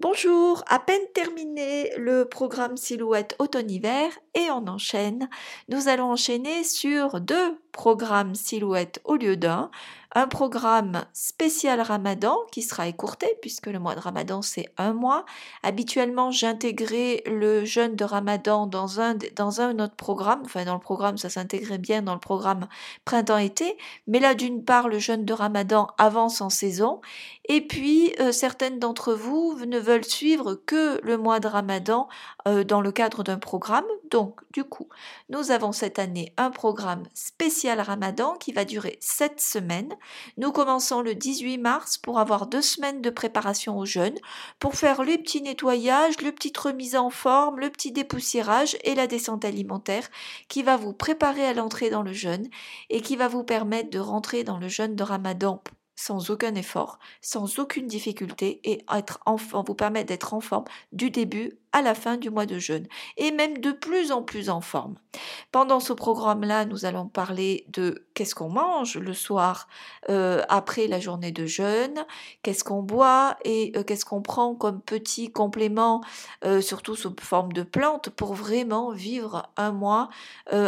Bonjour, à peine terminé le programme Silhouette automne-hiver et on enchaîne. Nous allons enchaîner sur deux programmes Silhouette au lieu d'un. Un programme spécial Ramadan qui sera écourté puisque le mois de Ramadan c'est un mois. Habituellement j'intégrais le jeûne de Ramadan dans un, dans un autre programme. Enfin dans le programme ça s'intégrait bien dans le programme printemps-été. Mais là d'une part le jeûne de Ramadan avance en saison et puis euh, certaines d'entre vous ne veulent suivre que le mois de Ramadan euh, dans le cadre d'un programme. Donc, du coup, nous avons cette année un programme spécial Ramadan qui va durer 7 semaines. Nous commençons le 18 mars pour avoir deux semaines de préparation au jeûne, pour faire les petits nettoyages, le petit remise en forme, le petit dépoussiérage et la descente alimentaire qui va vous préparer à l'entrée dans le jeûne et qui va vous permettre de rentrer dans le jeûne de Ramadan sans aucun effort, sans aucune difficulté et être en, vous permettre d'être en forme du début la fin du mois de jeûne et même de plus en plus en forme. Pendant ce programme-là, nous allons parler de qu'est-ce qu'on mange le soir euh, après la journée de jeûne, qu'est-ce qu'on boit et euh, qu'est-ce qu'on prend comme petit complément, euh, surtout sous forme de plantes, pour vraiment vivre un mois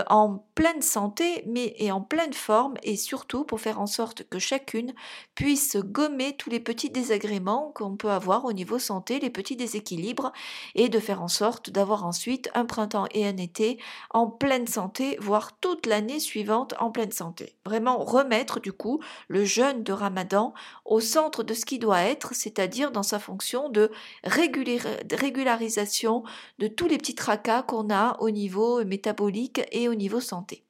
en pleine santé mais et en pleine forme et surtout pour faire en sorte que chacune puisse gommer tous les petits désagréments qu'on peut avoir au niveau santé, les petits déséquilibres et de faire en sorte d'avoir ensuite un printemps et un été en pleine santé, voire toute l'année suivante en pleine santé. Vraiment remettre du coup le jeûne de Ramadan au centre de ce qui doit être, c'est-à-dire dans sa fonction de régularisation de tous les petits tracas qu'on a au niveau métabolique et au niveau santé.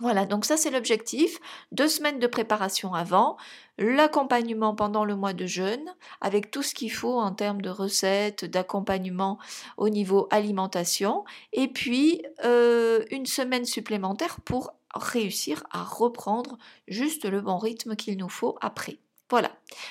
Voilà, donc ça c'est l'objectif. Deux semaines de préparation avant, l'accompagnement pendant le mois de jeûne, avec tout ce qu'il faut en termes de recettes, d'accompagnement au niveau alimentation, et puis euh, une semaine supplémentaire pour réussir à reprendre juste le bon rythme qu'il nous faut après. Voilà.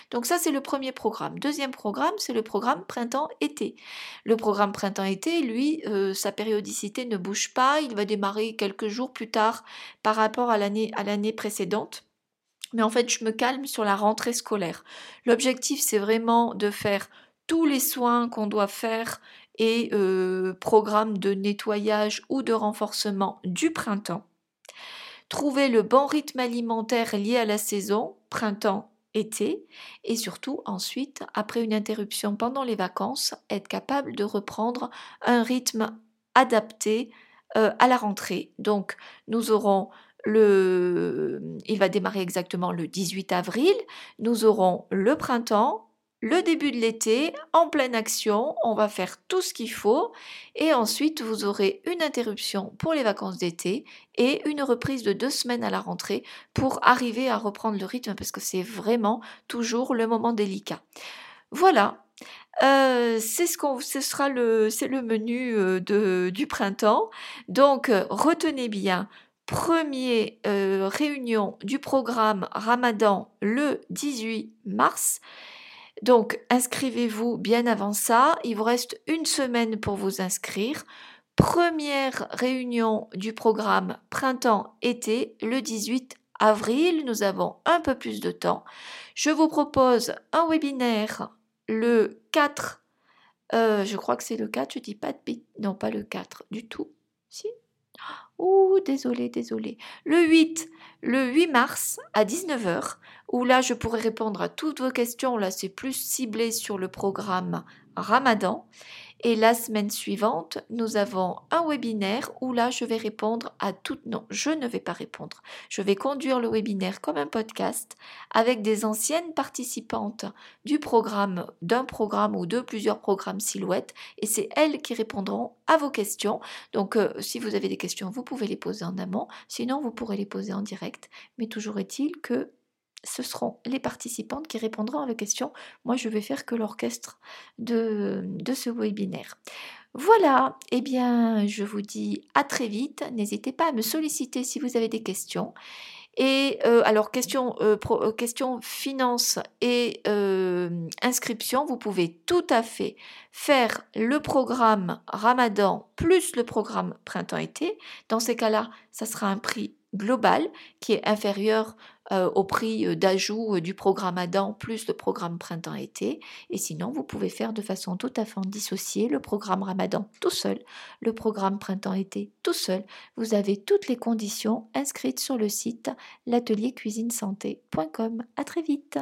Donc ça, c'est le premier programme. Deuxième programme, c'est le programme printemps-été. Le programme printemps-été, lui, euh, sa périodicité ne bouge pas. Il va démarrer quelques jours plus tard par rapport à l'année, précédente. Mais en fait, je me calme sur la rentrée scolaire. L'objectif, c'est vraiment de faire tous les soins qu'on doit faire et euh, programme de nettoyage ou de renforcement du printemps. Trouver le bon rythme alimentaire lié à la saison, printemps été et surtout ensuite, après une interruption pendant les vacances, être capable de reprendre un rythme adapté euh, à la rentrée. Donc nous aurons le... Il va démarrer exactement le 18 avril, nous aurons le printemps, le début de l'été, en pleine action, on va faire tout ce qu'il faut et ensuite vous aurez une interruption pour les vacances d'été et une reprise de deux semaines à la rentrée pour arriver à reprendre le rythme parce que c'est vraiment toujours le moment délicat. Voilà, euh, c'est ce qu'on, ce sera le, c'est le menu euh, de, du printemps. Donc retenez bien première euh, réunion du programme Ramadan le 18 mars. Donc, inscrivez-vous bien avant ça. Il vous reste une semaine pour vous inscrire. Première réunion du programme printemps-été le 18 avril. Nous avons un peu plus de temps. Je vous propose un webinaire le 4. Euh, je crois que c'est le 4, je dis pas de bit. Non, pas le 4 du tout. Si Oh, désolé, désolé. Le 8, le 8 mars à 19h, où là je pourrais répondre à toutes vos questions. Là, c'est plus ciblé sur le programme Ramadan. Et la semaine suivante, nous avons un webinaire où là, je vais répondre à toutes. Non, je ne vais pas répondre. Je vais conduire le webinaire comme un podcast avec des anciennes participantes du programme, d'un programme ou de plusieurs programmes silhouettes. Et c'est elles qui répondront à vos questions. Donc, euh, si vous avez des questions, vous pouvez les poser en amont. Sinon, vous pourrez les poser en direct. Mais toujours est-il que ce seront les participantes qui répondront à la question. Moi, je vais faire que l'orchestre de, de ce webinaire. Voilà, eh bien, je vous dis à très vite. N'hésitez pas à me solliciter si vous avez des questions. Et euh, alors, question, euh, euh, question finance et inscription, vous pouvez tout à fait faire le programme Ramadan plus le programme printemps-été. Dans ces cas-là, ça sera un prix global qui est inférieur euh, au prix euh, d'ajout euh, du programme Adam plus le programme printemps-été. Et sinon, vous pouvez faire de façon tout à fait dissociée le programme Ramadan tout seul, le programme printemps-été tout seul. Vous avez toutes les conditions inscrites sur le site l'ateliercuisinesanté.com. À très vite.